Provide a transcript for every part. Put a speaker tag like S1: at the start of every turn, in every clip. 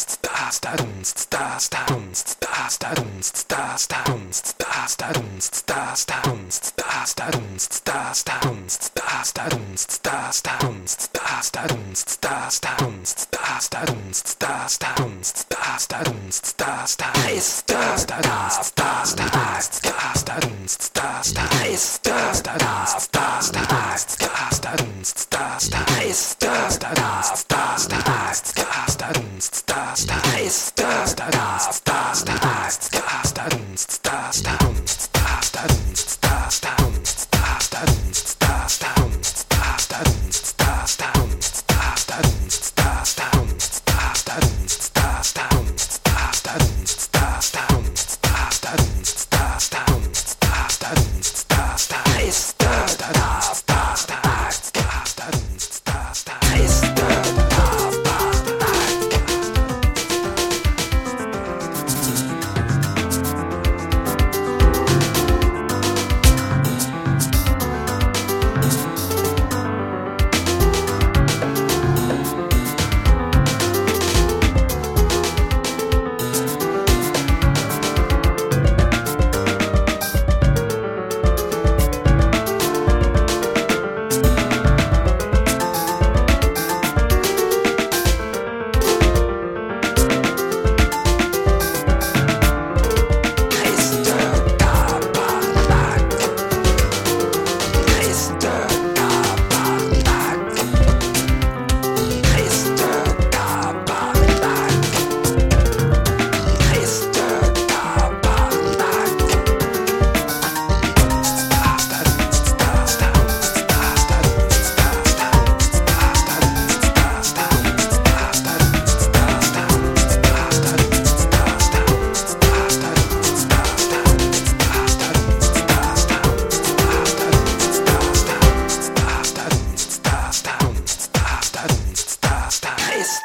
S1: Ist das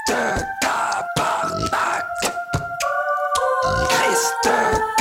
S1: Mr. Tabak. Mr.